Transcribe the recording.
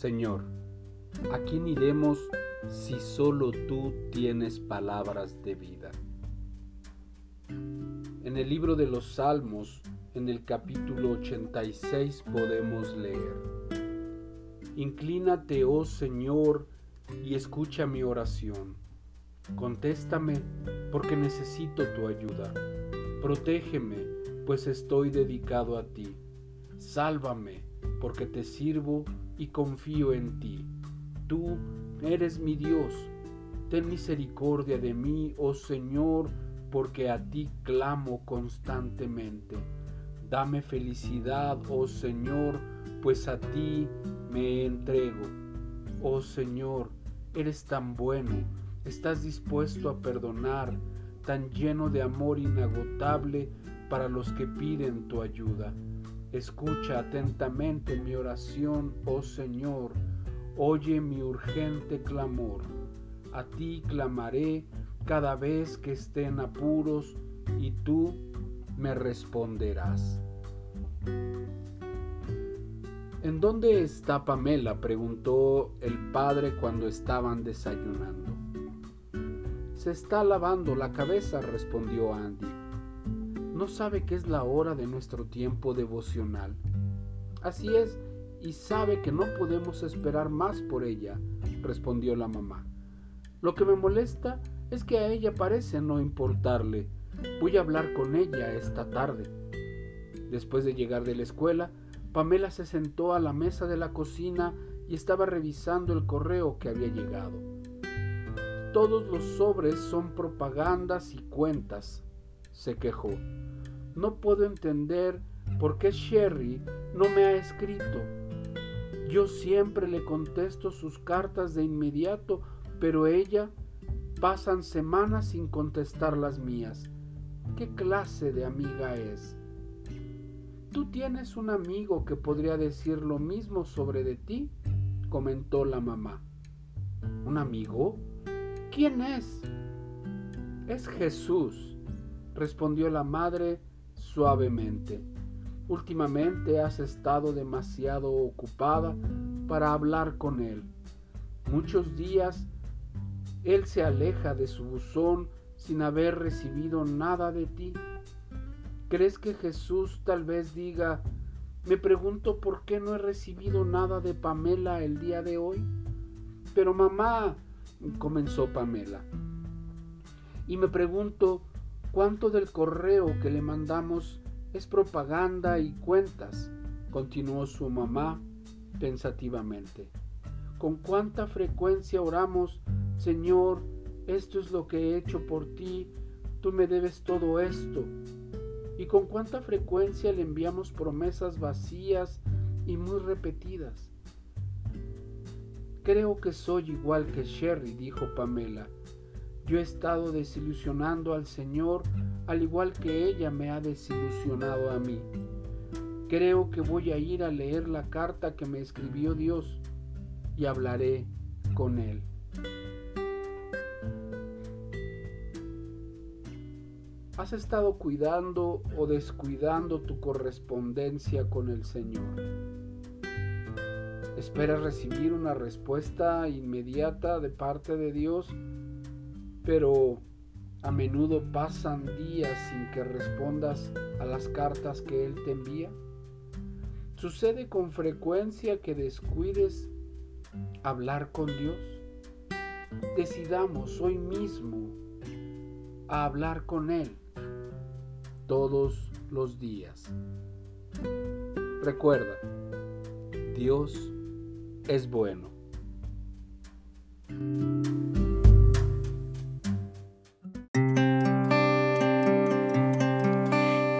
Señor, ¿a quién iremos si solo tú tienes palabras de vida? En el libro de los Salmos, en el capítulo 86, podemos leer, Inclínate, oh Señor, y escucha mi oración. Contéstame porque necesito tu ayuda. Protégeme, pues estoy dedicado a ti. Sálvame, porque te sirvo y confío en ti. Tú eres mi Dios. Ten misericordia de mí, oh Señor, porque a ti clamo constantemente. Dame felicidad, oh Señor, pues a ti me entrego. Oh Señor, eres tan bueno, estás dispuesto a perdonar, tan lleno de amor inagotable para los que piden tu ayuda. Escucha atentamente mi oración, oh Señor, oye mi urgente clamor. A ti clamaré cada vez que esté en apuros y tú me responderás. ¿En dónde está Pamela? preguntó el padre cuando estaban desayunando. Se está lavando la cabeza, respondió Andy. No sabe que es la hora de nuestro tiempo devocional. Así es, y sabe que no podemos esperar más por ella, respondió la mamá. Lo que me molesta es que a ella parece no importarle. Voy a hablar con ella esta tarde. Después de llegar de la escuela, Pamela se sentó a la mesa de la cocina y estaba revisando el correo que había llegado. Todos los sobres son propagandas y cuentas, se quejó. No puedo entender por qué Sherry no me ha escrito. Yo siempre le contesto sus cartas de inmediato, pero ella pasan semanas sin contestar las mías. ¿Qué clase de amiga es? Tú tienes un amigo que podría decir lo mismo sobre de ti, comentó la mamá. ¿Un amigo? ¿Quién es? Es Jesús, respondió la madre suavemente. Últimamente has estado demasiado ocupada para hablar con él. Muchos días él se aleja de su buzón sin haber recibido nada de ti. ¿Crees que Jesús tal vez diga, me pregunto por qué no he recibido nada de Pamela el día de hoy? Pero mamá, comenzó Pamela. Y me pregunto cuánto del correo que le mandamos es propaganda y cuentas, continuó su mamá pensativamente. Con cuánta frecuencia oramos, Señor, esto es lo que he hecho por ti, tú me debes todo esto. Y con cuánta frecuencia le enviamos promesas vacías y muy repetidas. Creo que soy igual que Sherry, dijo Pamela. Yo he estado desilusionando al Señor al igual que ella me ha desilusionado a mí. Creo que voy a ir a leer la carta que me escribió Dios y hablaré con Él. ¿Has estado cuidando o descuidando tu correspondencia con el Señor? Esperas recibir una respuesta inmediata de parte de Dios, pero a menudo pasan días sin que respondas a las cartas que Él te envía. ¿Sucede con frecuencia que descuides hablar con Dios? Decidamos hoy mismo a hablar con Él todos los días. Recuerda, Dios es bueno.